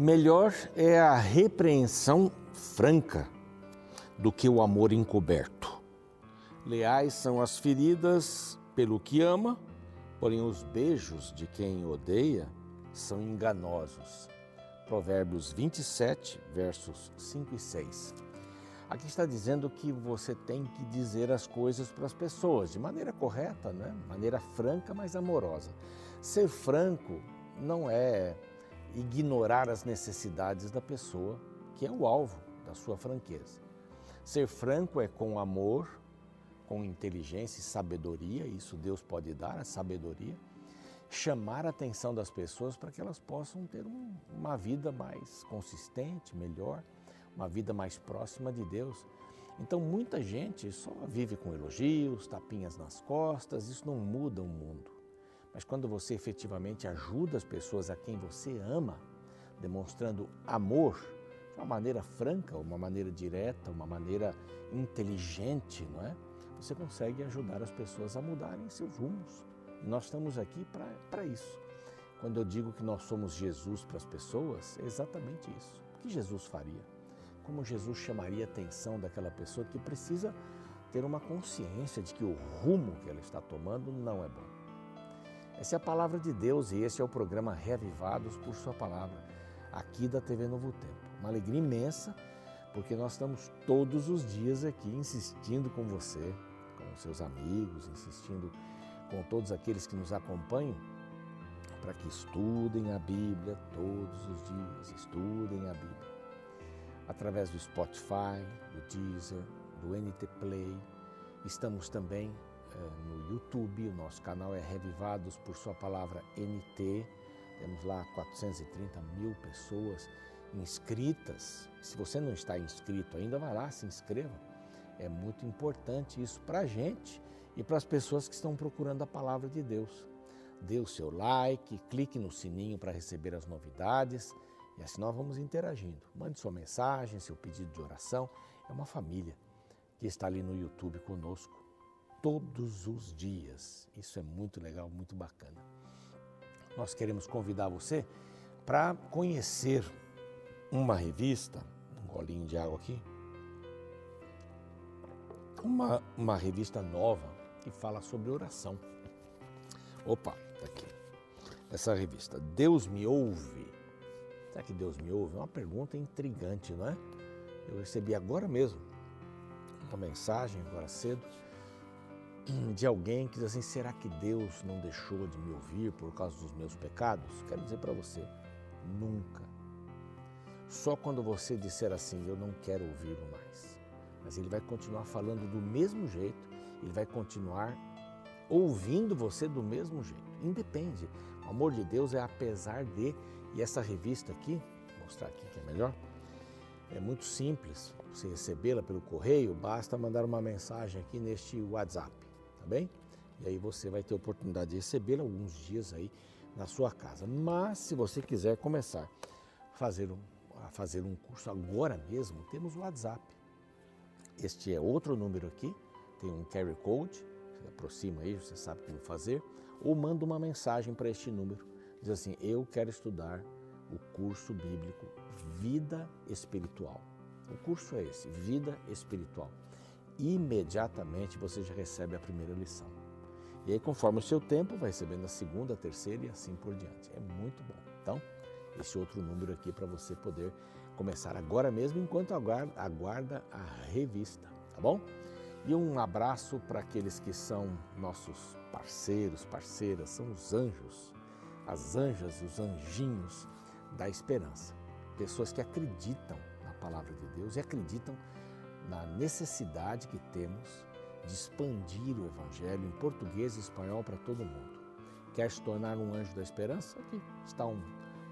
Melhor é a repreensão franca do que o amor encoberto. Leais são as feridas pelo que ama, porém os beijos de quem odeia são enganosos. Provérbios 27, versos 5 e 6. Aqui está dizendo que você tem que dizer as coisas para as pessoas de maneira correta, né? maneira franca, mas amorosa. Ser franco não é ignorar as necessidades da pessoa, que é o alvo da sua franqueza. Ser franco é com amor, com inteligência e sabedoria, isso Deus pode dar, a sabedoria, chamar a atenção das pessoas para que elas possam ter um, uma vida mais consistente, melhor, uma vida mais próxima de Deus. Então, muita gente só vive com elogios, tapinhas nas costas, isso não muda o mundo. Mas quando você efetivamente ajuda as pessoas a quem você ama, demonstrando amor de uma maneira franca, uma maneira direta, uma maneira inteligente, não é? Você consegue ajudar as pessoas a mudarem seus rumos. Nós estamos aqui para isso. Quando eu digo que nós somos Jesus para as pessoas, é exatamente isso. O que Jesus faria? Como Jesus chamaria a atenção daquela pessoa que precisa ter uma consciência de que o rumo que ela está tomando não é bom. Essa é a palavra de Deus e esse é o programa Reavivados por Sua Palavra, aqui da TV Novo Tempo. Uma alegria imensa, porque nós estamos todos os dias aqui insistindo com você, com seus amigos, insistindo com todos aqueles que nos acompanham, para que estudem a Bíblia todos os dias, estudem a Bíblia. Através do Spotify, do Deezer, do NT Play, estamos também no YouTube, o nosso canal é Revivados por Sua Palavra NT. Temos lá 430 mil pessoas inscritas. Se você não está inscrito ainda, vai lá, se inscreva. É muito importante isso para a gente e para as pessoas que estão procurando a palavra de Deus. Dê o seu like, clique no sininho para receber as novidades e assim nós vamos interagindo. Mande sua mensagem, seu pedido de oração. É uma família que está ali no YouTube conosco todos os dias. Isso é muito legal, muito bacana. Nós queremos convidar você para conhecer uma revista, um golinho de água aqui, uma, uma revista nova que fala sobre oração. Opa, tá aqui. Essa revista, Deus me ouve. Será que Deus me ouve? É uma pergunta intrigante, não é? Eu recebi agora mesmo uma mensagem, agora cedo, de alguém que diz assim: será que Deus não deixou de me ouvir por causa dos meus pecados? Quero dizer para você: nunca. Só quando você disser assim, eu não quero ouvi-lo mais. Mas ele vai continuar falando do mesmo jeito, ele vai continuar ouvindo você do mesmo jeito. Independe. O amor de Deus é apesar de, e essa revista aqui, vou mostrar aqui que é melhor, é muito simples. Você recebê-la pelo correio, basta mandar uma mensagem aqui neste WhatsApp tá bem? E aí você vai ter a oportunidade de recebê-la alguns dias aí na sua casa. Mas se você quiser começar a fazer um, a fazer um curso agora mesmo, temos o WhatsApp. Este é outro número aqui, tem um carry code, você aproxima aí, você sabe como fazer, ou manda uma mensagem para este número, diz assim: "Eu quero estudar o curso bíblico Vida Espiritual". O curso é esse, Vida Espiritual imediatamente você já recebe a primeira lição. E aí, conforme o seu tempo, vai recebendo a segunda, a terceira e assim por diante. É muito bom. Então, esse outro número aqui para você poder começar agora mesmo, enquanto aguarda, a revista, tá bom? E um abraço para aqueles que são nossos parceiros, parceiras, são os anjos, as anjas, os anjinhos da esperança. Pessoas que acreditam na palavra de Deus e acreditam na necessidade que temos de expandir o Evangelho em português e espanhol para todo mundo. Quer se tornar um anjo da esperança? Aqui está um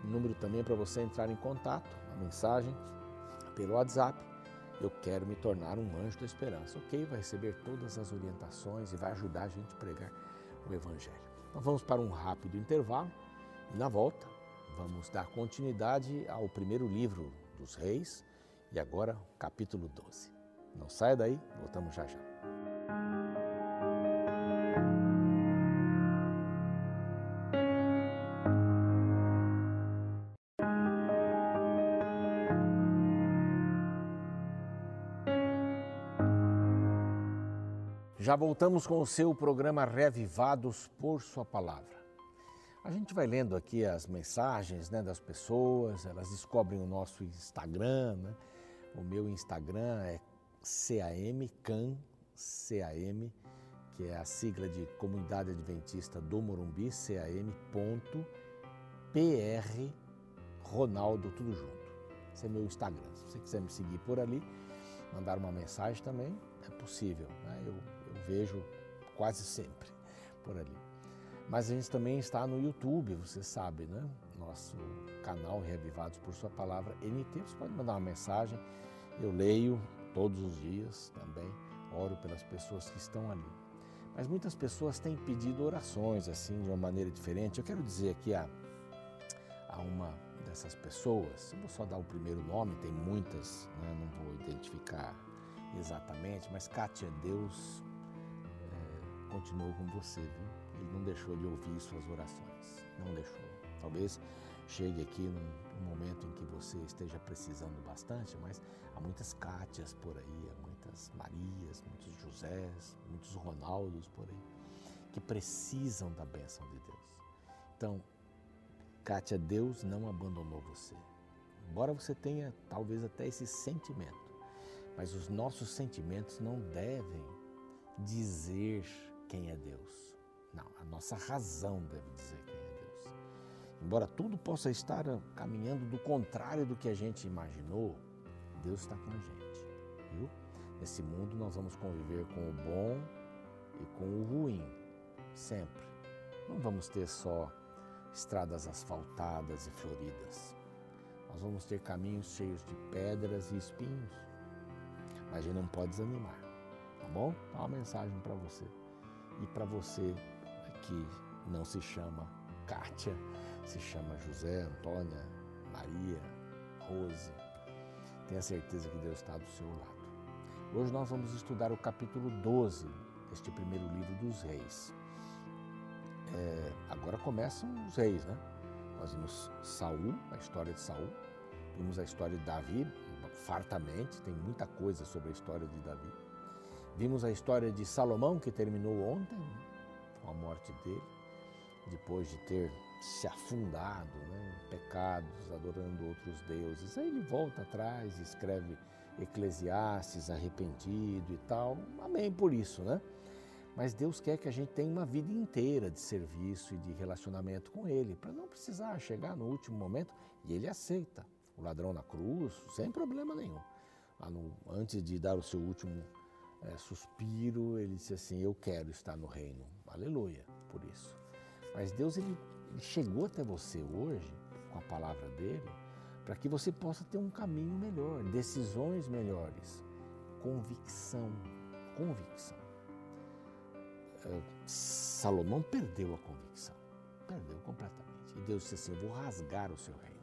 número também para você entrar em contato, uma mensagem pelo WhatsApp. Eu quero me tornar um anjo da esperança. Ok, vai receber todas as orientações e vai ajudar a gente a pregar o Evangelho. Então vamos para um rápido intervalo e na volta vamos dar continuidade ao primeiro livro dos reis e agora capítulo 12. Não saia daí, voltamos já já. Já voltamos com o seu programa revivados por Sua Palavra. A gente vai lendo aqui as mensagens né, das pessoas, elas descobrem o nosso Instagram. Né? O meu Instagram é CAMCAN, CAM, que é a sigla de Comunidade Adventista do Morumbi, CAM.PR Ronaldo, tudo junto. Esse é meu Instagram. Se você quiser me seguir por ali, mandar uma mensagem também, é possível. Né? Eu, eu vejo quase sempre por ali. Mas a gente também está no YouTube, você sabe, né? Nosso canal Reavivados por Sua Palavra NT. Você pode mandar uma mensagem, eu leio todos os dias também, oro pelas pessoas que estão ali. Mas muitas pessoas têm pedido orações assim, de uma maneira diferente. Eu quero dizer aqui a, a uma dessas pessoas, eu vou só dar o primeiro nome, tem muitas, né? não vou identificar exatamente, mas Kátia, Deus é, continuou com você, viu? Ele não deixou de ouvir suas orações, não deixou. Talvez chegue aqui num, num momento em que você esteja precisando bastante, mas há muitas Cátias por aí, há muitas Marias, muitos Josés, muitos Ronaldos por aí, que precisam da bênção de Deus. Então, Kátia, Deus não abandonou você. Embora você tenha talvez até esse sentimento, mas os nossos sentimentos não devem dizer quem é Deus. Não, a nossa razão deve dizer. Embora tudo possa estar caminhando do contrário do que a gente imaginou, Deus está com a gente, viu? Nesse mundo nós vamos conviver com o bom e com o ruim, sempre. Não vamos ter só estradas asfaltadas e floridas. Nós vamos ter caminhos cheios de pedras e espinhos. Mas a gente não pode desanimar, tá bom? Dá uma mensagem para você. E para você que não se chama Kátia, se chama José, Antônia, Maria, Rose. Tenha certeza que Deus está do seu lado. Hoje nós vamos estudar o capítulo 12 deste primeiro livro dos reis. É, agora começam os reis, né? Nós vimos Saul, a história de Saul, vimos a história de Davi, fartamente, tem muita coisa sobre a história de Davi. Vimos a história de Salomão, que terminou ontem, com a morte dele, depois de ter se afundado né, em pecados, adorando outros deuses. Aí ele volta atrás e escreve Eclesiastes, arrependido e tal. Amém por isso, né? Mas Deus quer que a gente tenha uma vida inteira de serviço e de relacionamento com Ele, para não precisar chegar no último momento e Ele aceita. O ladrão na cruz, sem problema nenhum. Antes de dar o seu último é, suspiro, ele disse assim: Eu quero estar no reino. Aleluia por isso. Mas Deus ele chegou até você hoje com a palavra dele para que você possa ter um caminho melhor, decisões melhores, convicção, convicção. É, Salomão perdeu a convicção, perdeu completamente. E Deus disse assim: Eu vou rasgar o seu reino,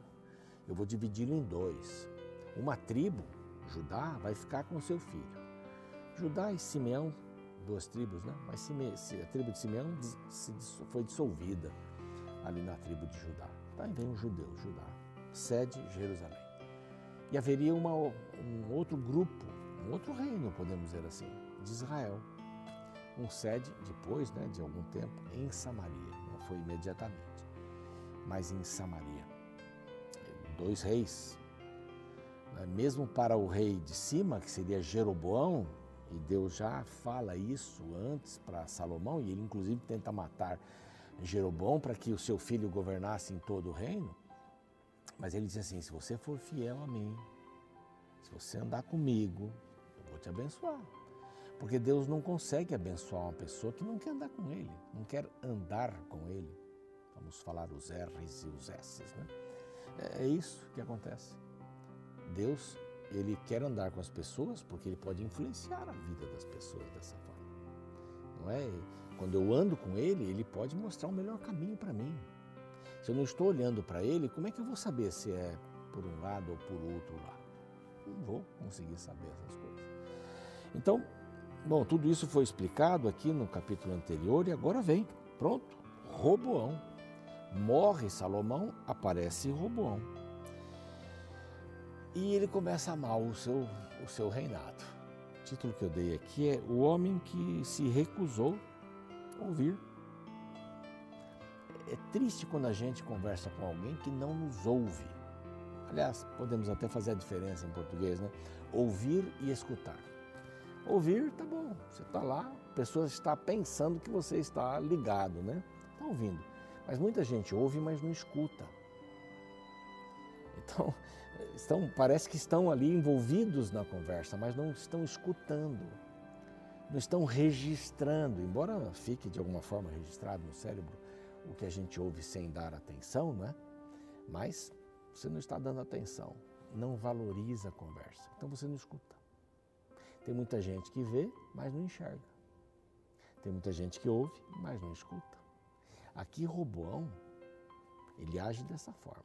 eu vou dividi-lo em dois. Uma tribo, Judá, vai ficar com seu filho. Judá e Simeão duas tribos, né? Mas a tribo de Simeão foi dissolvida ali na tribo de Judá. Daí vem o judeu, Judá, sede Jerusalém. E haveria uma, um outro grupo, um outro reino, podemos dizer assim, de Israel. Um sede, depois né, de algum tempo, em Samaria. Não foi imediatamente, mas em Samaria. Dois reis. Né? Mesmo para o rei de cima, que seria Jeroboão, e Deus já fala isso antes para Salomão, e ele inclusive tenta matar Jeroboão para que o seu filho governasse em todo o reino. Mas ele diz assim: se você for fiel a mim, se você andar comigo, eu vou te abençoar. Porque Deus não consegue abençoar uma pessoa que não quer andar com Ele, não quer andar com Ele. Vamos falar os R's e os S's, né? É, é isso que acontece. Deus ele quer andar com as pessoas porque ele pode influenciar a vida das pessoas dessa forma. Não é? Quando eu ando com ele, ele pode mostrar o melhor caminho para mim. Se eu não estou olhando para ele, como é que eu vou saber se é por um lado ou por outro lado? Não vou conseguir saber essas coisas. Então, bom, tudo isso foi explicado aqui no capítulo anterior e agora vem, pronto, Roboão. Morre Salomão, aparece Roboão e ele começa a amar o seu, o seu reinado. título que eu dei aqui é O Homem que se recusou ouvir. É triste quando a gente conversa com alguém que não nos ouve. Aliás, podemos até fazer a diferença em português, né? Ouvir e escutar. Ouvir, tá bom, você está lá, a pessoa está pensando que você está ligado, né? Está ouvindo. Mas muita gente ouve, mas não escuta. Então, estão, parece que estão ali envolvidos na conversa, mas não estão escutando, não estão registrando, embora fique de alguma forma registrado no cérebro o que a gente ouve sem dar atenção, não é? Mas você não está dando atenção, não valoriza a conversa, então você não escuta. Tem muita gente que vê, mas não enxerga. Tem muita gente que ouve, mas não escuta. Aqui Roboão, ele age dessa forma.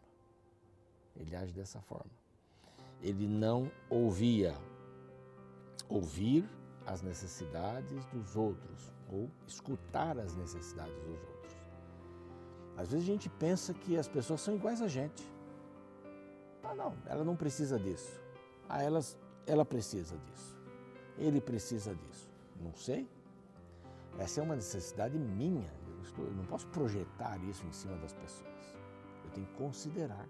Ele age dessa forma. Ele não ouvia. Ouvir as necessidades dos outros ou escutar as necessidades dos outros. Às vezes a gente pensa que as pessoas são iguais a gente. Ah, não, ela não precisa disso. Ah, elas, ela precisa disso. Ele precisa disso. Não sei. Essa é uma necessidade minha. Eu, estou, eu não posso projetar isso em cima das pessoas. Eu tenho que considerar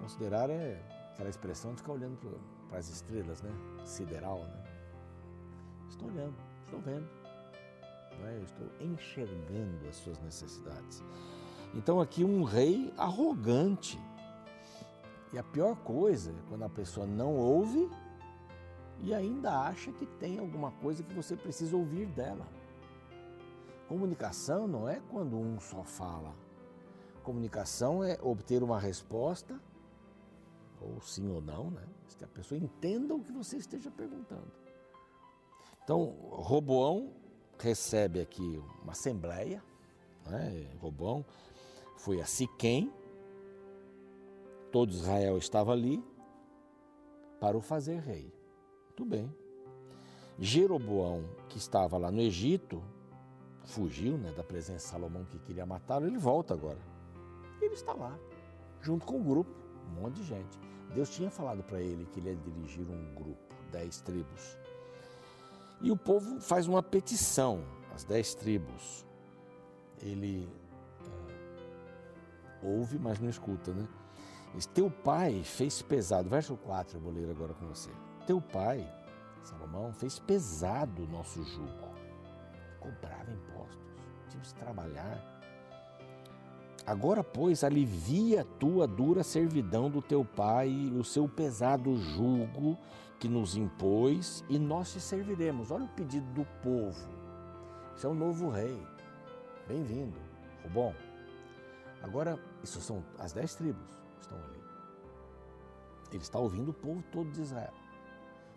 Considerar é aquela expressão de ficar olhando para as estrelas, né? Sideral, né? Estou olhando, estou vendo, é? estou enxergando as suas necessidades. Então aqui um rei arrogante. E a pior coisa é quando a pessoa não ouve e ainda acha que tem alguma coisa que você precisa ouvir dela. Comunicação não é quando um só fala. Comunicação é obter uma resposta ou sim ou não, né? que a pessoa entenda o que você esteja perguntando. Então, Roboão recebe aqui uma assembleia, né? Roboão foi a Siquém, todo Israel estava ali para o fazer rei. Muito bem. Jeroboão, que estava lá no Egito, fugiu né, da presença de Salomão que queria matá-lo, ele volta agora. Ele está lá, junto com o grupo, um monte de gente. Deus tinha falado para ele que ele ia dirigir um grupo, dez tribos. E o povo faz uma petição, as dez tribos. Ele é, ouve, mas não escuta, né? Diz, Teu pai fez pesado, verso 4, eu vou ler agora com você. Teu pai, Salomão, fez pesado o nosso jugo, cobrava impostos, tínhamos que trabalhar Agora, pois, alivia a tua dura servidão do teu pai e o seu pesado jugo que nos impôs, e nós te serviremos. Olha o pedido do povo. Você é o novo rei. Bem-vindo. Bom. Agora, isso são as dez tribos que estão ali. Ele está ouvindo o povo todo de Israel.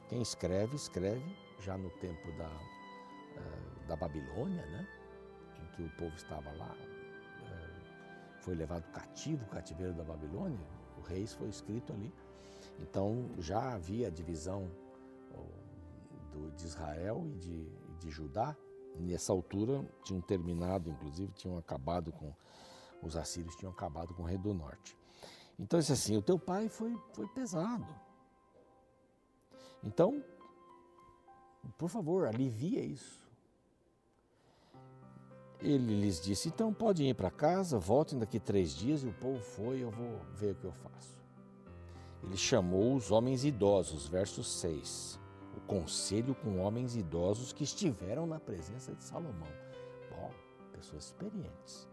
Quem escreve, escreve já no tempo da, eh, da Babilônia, né? em que o povo estava lá, foi levado cativo, o cativeiro da Babilônia, o reis foi escrito ali. Então já havia a divisão do, de Israel e de, de Judá. Nessa altura tinham terminado, inclusive tinham acabado com os assírios tinham acabado com o rei do norte. Então disse assim: o teu pai foi, foi pesado. Então, por favor, alivia isso. Ele lhes disse: Então podem ir para casa, voltem daqui três dias. E o povo foi, eu vou ver o que eu faço. Ele chamou os homens idosos, verso 6. O conselho com homens idosos que estiveram na presença de Salomão. Bom, pessoas experientes.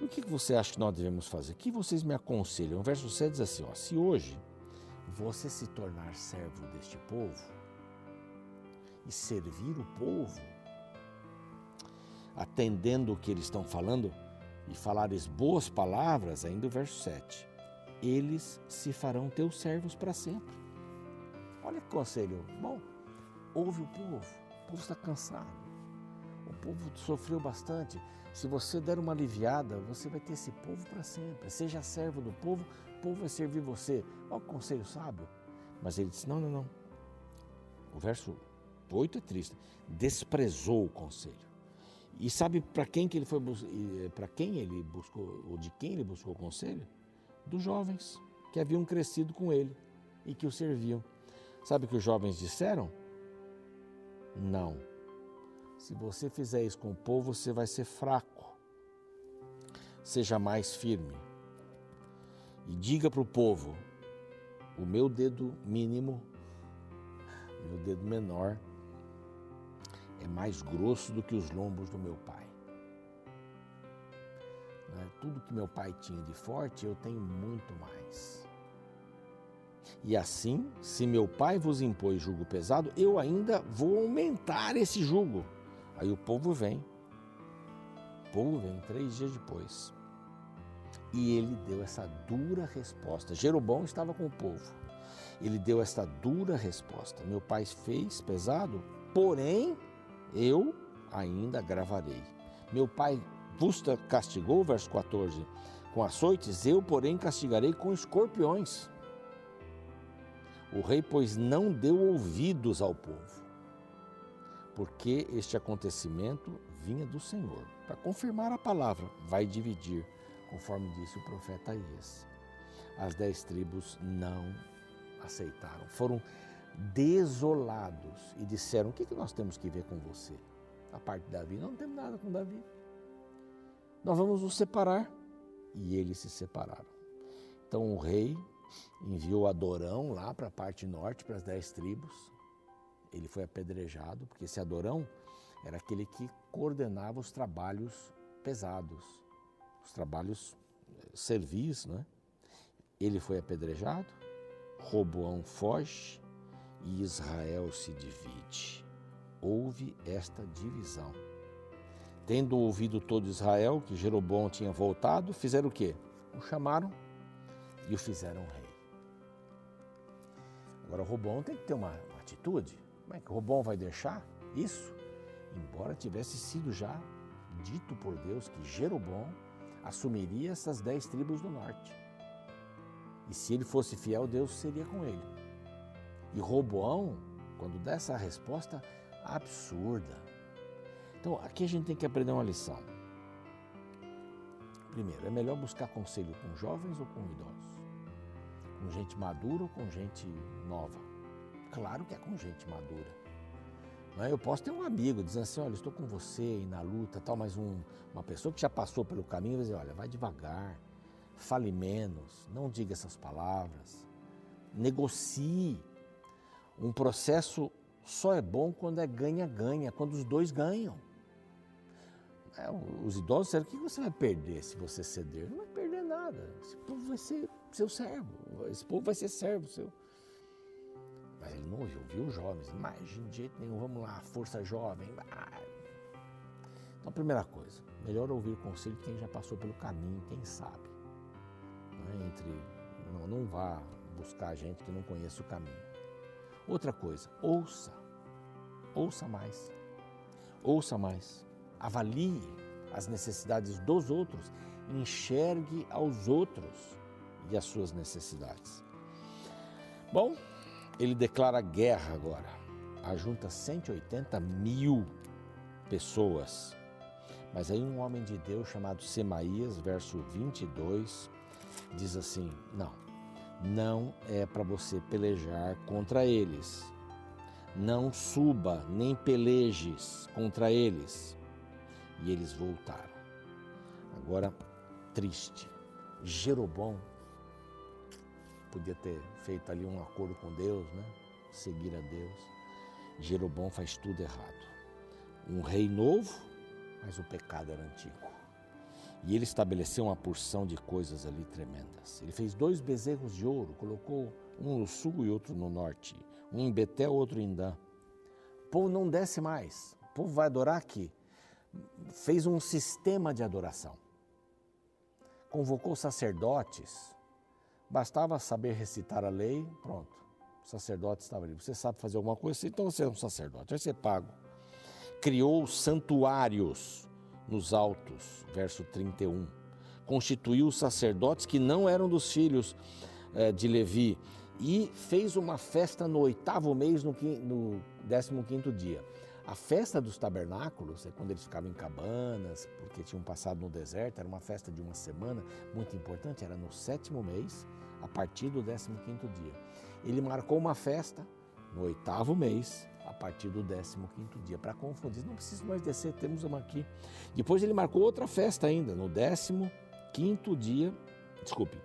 E o que você acha que nós devemos fazer? O que vocês me aconselham? O verso 7 diz assim: ó, Se hoje você se tornar servo deste povo e servir o povo, atendendo o que eles estão falando e falares boas palavras, ainda o verso 7, eles se farão teus servos para sempre. Olha que conselho bom. Ouve o povo, o povo está cansado, o povo sofreu bastante. Se você der uma aliviada, você vai ter esse povo para sempre. Seja servo do povo, o povo vai servir você. Olha o conselho sábio. Mas ele disse: não, não, não. O verso 8 é triste. Desprezou o conselho. E sabe para quem que ele foi para quem ele buscou ou de quem ele buscou conselho? Dos jovens que haviam crescido com ele e que o serviam. Sabe o que os jovens disseram? Não. Se você fizer isso com o povo, você vai ser fraco. Seja mais firme. E diga para o povo: o meu dedo mínimo, meu dedo menor, é mais grosso do que os lombos do meu pai. É? Tudo que meu pai tinha de forte, eu tenho muito mais. E assim, se meu pai vos impôs jugo pesado, eu ainda vou aumentar esse jugo. Aí o povo vem. O povo vem três dias depois. E ele deu essa dura resposta. Jeroboão estava com o povo. Ele deu essa dura resposta. Meu pai fez pesado, porém eu ainda gravarei. Meu pai vos castigou, verso 14, com açoites, eu, porém, castigarei com escorpiões. O rei, pois, não deu ouvidos ao povo, porque este acontecimento vinha do Senhor. Para confirmar a palavra, vai dividir, conforme disse o profeta Ias. As dez tribos não aceitaram, foram desolados e disseram: O que, que nós temos que ver com você? A parte de Davi, não temos nada com Davi. Nós vamos nos separar. E eles se separaram. Então o rei enviou Adorão lá para a parte norte, para as dez tribos. Ele foi apedrejado, porque esse Adorão era aquele que coordenava os trabalhos pesados, os trabalhos eh, servis, né? Ele foi apedrejado, Roboão foge e Israel se divide. Houve esta divisão. Tendo ouvido todo Israel que Jeroboão tinha voltado, fizeram o quê? O chamaram e o fizeram rei. Agora, Robão tem que ter uma, uma atitude. Como é que Robão vai deixar isso? Embora tivesse sido já dito por Deus que Jeroboão assumiria essas dez tribos do norte. E se ele fosse fiel, Deus seria com ele. E Roboão, quando dá essa resposta absurda. Então, aqui a gente tem que aprender uma lição. Primeiro, é melhor buscar conselho com jovens ou com idosos? Com gente madura ou com gente nova? Claro que é com gente madura. Não é? Eu posso ter um amigo dizendo assim, olha, estou com você aí na luta, tal, mas um, uma pessoa que já passou pelo caminho vai dizer, olha, vai devagar, fale menos, não diga essas palavras, negocie. Um processo só é bom quando é ganha-ganha, quando os dois ganham. É, os idosos disseram, o que você vai perder se você ceder? Não vai perder nada. Esse povo vai ser seu servo. Esse povo vai ser servo seu. Mas ele não ouviu, viu os jovens. Mas de jeito nenhum, vamos lá, força jovem. Então, a primeira coisa, melhor ouvir o conselho de quem já passou pelo caminho, quem sabe. Não, é? Entre, não, não vá buscar gente que não conhece o caminho. Outra coisa, ouça. Ouça mais. Ouça mais. Avalie as necessidades dos outros. Enxergue aos outros e as suas necessidades. Bom, ele declara guerra agora. Ajunta 180 mil pessoas. Mas aí um homem de Deus chamado Semaías, verso 22, diz assim: Não, não é para você pelejar contra eles. Não suba nem pelejes contra eles. E eles voltaram. Agora, triste. Jeroboão podia ter feito ali um acordo com Deus, né? Seguir a Deus. Jeroboão faz tudo errado. Um rei novo, mas o pecado era antigo. E ele estabeleceu uma porção de coisas ali tremendas. Ele fez dois bezerros de ouro, colocou um no sul e outro no norte, um em Betel, outro em Dan. O povo não desce mais, o povo vai adorar aqui. Fez um sistema de adoração. Convocou sacerdotes, Bastava saber recitar a lei, pronto. O sacerdote estava ali. Você sabe fazer alguma coisa, então você é um sacerdote, vai ser pago. Criou santuários nos altos, verso 31. Constituiu sacerdotes que não eram dos filhos eh, de Levi e fez uma festa no oitavo mês, no, no décimo quinto dia. A festa dos tabernáculos é quando eles ficavam em cabanas, porque tinham passado no deserto, era uma festa de uma semana, muito importante, era no sétimo mês, a partir do 15 dia. Ele marcou uma festa no oitavo mês, a partir do 15 dia. Para confundir, não preciso mais descer, temos uma aqui. Depois ele marcou outra festa ainda, no 15 dia, desculpe,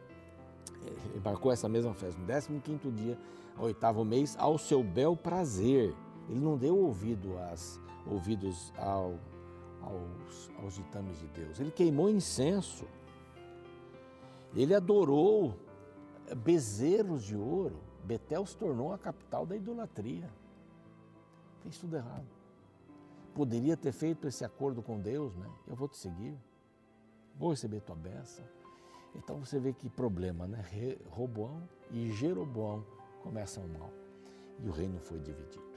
ele marcou essa mesma festa, no 15 dia, oitavo mês, ao seu bel prazer. Ele não deu ouvido às, ouvidos ao, aos, aos ditames de Deus. Ele queimou incenso. Ele adorou bezerros de ouro. Betel se tornou a capital da idolatria. Fez tudo errado. Poderia ter feito esse acordo com Deus, né? Eu vou te seguir, vou receber tua bênção. Então você vê que problema, né? Roboão e Jeroboão começam mal. E o reino foi dividido.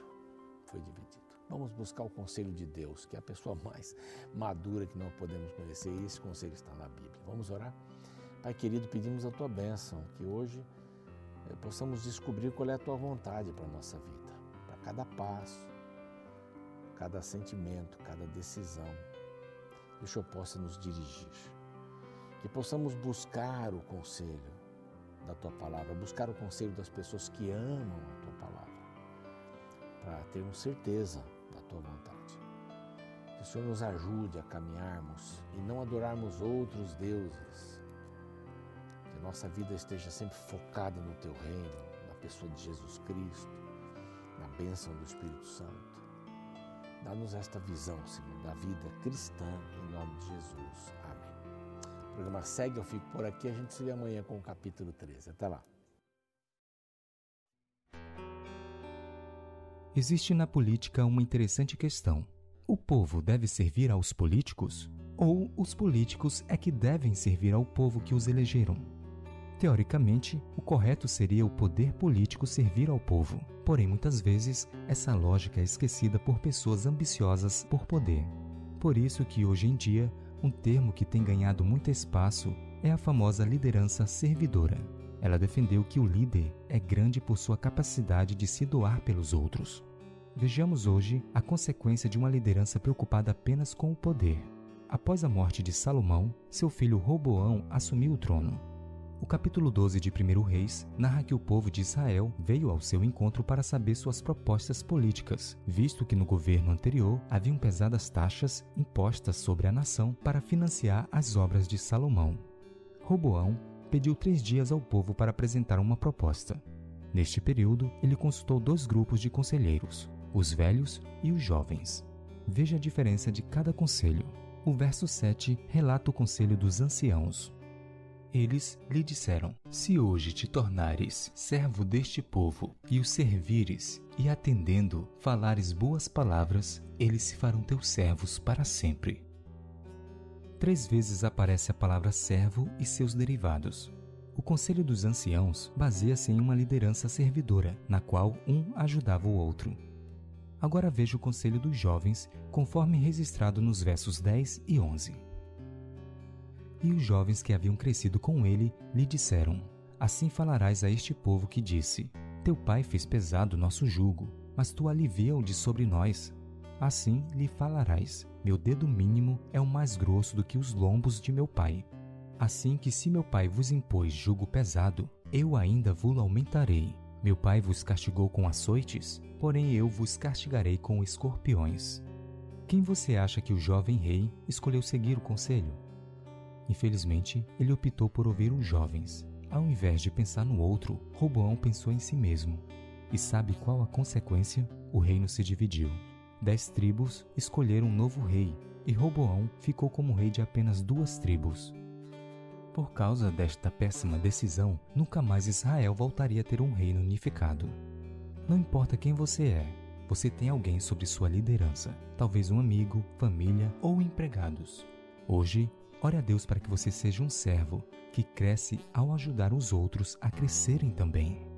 Foi dividido. Vamos buscar o conselho de Deus, que é a pessoa mais madura que nós podemos conhecer. E esse conselho está na Bíblia. Vamos orar? Pai querido, pedimos a tua bênção, que hoje eh, possamos descobrir qual é a tua vontade para a nossa vida, para cada passo, cada sentimento, cada decisão. Que o Senhor possa nos dirigir. Que possamos buscar o conselho da tua palavra, buscar o conselho das pessoas que amam para termos certeza da tua vontade. Que o Senhor nos ajude a caminharmos e não adorarmos outros deuses nossa vida esteja sempre focada no Teu reino, na pessoa de Jesus Cristo, na bênção do Espírito Santo. Dá-nos esta visão, Senhor, da vida cristã, em nome de Jesus. Amém. O programa segue, eu fico por aqui, a gente se vê amanhã com o capítulo 13. Até lá. Existe na política uma interessante questão. O povo deve servir aos políticos? Ou os políticos é que devem servir ao povo que os elegeram? Teoricamente, o correto seria o poder político servir ao povo. Porém, muitas vezes, essa lógica é esquecida por pessoas ambiciosas por poder. Por isso que hoje em dia, um termo que tem ganhado muito espaço é a famosa liderança servidora. Ela defendeu que o líder é grande por sua capacidade de se doar pelos outros. Vejamos hoje a consequência de uma liderança preocupada apenas com o poder. Após a morte de Salomão, seu filho Roboão assumiu o trono. O capítulo 12 de 1 Reis narra que o povo de Israel veio ao seu encontro para saber suas propostas políticas, visto que no governo anterior haviam pesadas taxas impostas sobre a nação para financiar as obras de Salomão. Roboão pediu três dias ao povo para apresentar uma proposta. Neste período, ele consultou dois grupos de conselheiros, os velhos e os jovens. Veja a diferença de cada conselho. O verso 7 relata o conselho dos anciãos, eles lhe disseram: Se hoje te tornares servo deste povo e o servires, e atendendo falares boas palavras, eles se farão teus servos para sempre. Três vezes aparece a palavra servo e seus derivados. O conselho dos anciãos baseia-se em uma liderança servidora, na qual um ajudava o outro. Agora veja o conselho dos jovens, conforme registrado nos versos 10 e 11. E os jovens que haviam crescido com ele lhe disseram: Assim falarás a este povo que disse: Teu pai fez pesado nosso jugo, mas tu alivia-o de sobre nós. Assim lhe falarás: Meu dedo mínimo é o mais grosso do que os lombos de meu pai. Assim que se meu pai vos impôs jugo pesado, eu ainda vos aumentarei. Meu pai vos castigou com açoites, porém eu vos castigarei com escorpiões. Quem você acha que o jovem rei escolheu seguir o conselho? Infelizmente, ele optou por ouvir os jovens. Ao invés de pensar no outro, Roboão pensou em si mesmo. E sabe qual a consequência? O reino se dividiu. Dez tribos escolheram um novo rei, e Roboão ficou como rei de apenas duas tribos. Por causa desta péssima decisão, nunca mais Israel voltaria a ter um reino unificado. Não importa quem você é, você tem alguém sob sua liderança, talvez um amigo, família ou empregados. Hoje, Ore a Deus para que você seja um servo que cresce ao ajudar os outros a crescerem também.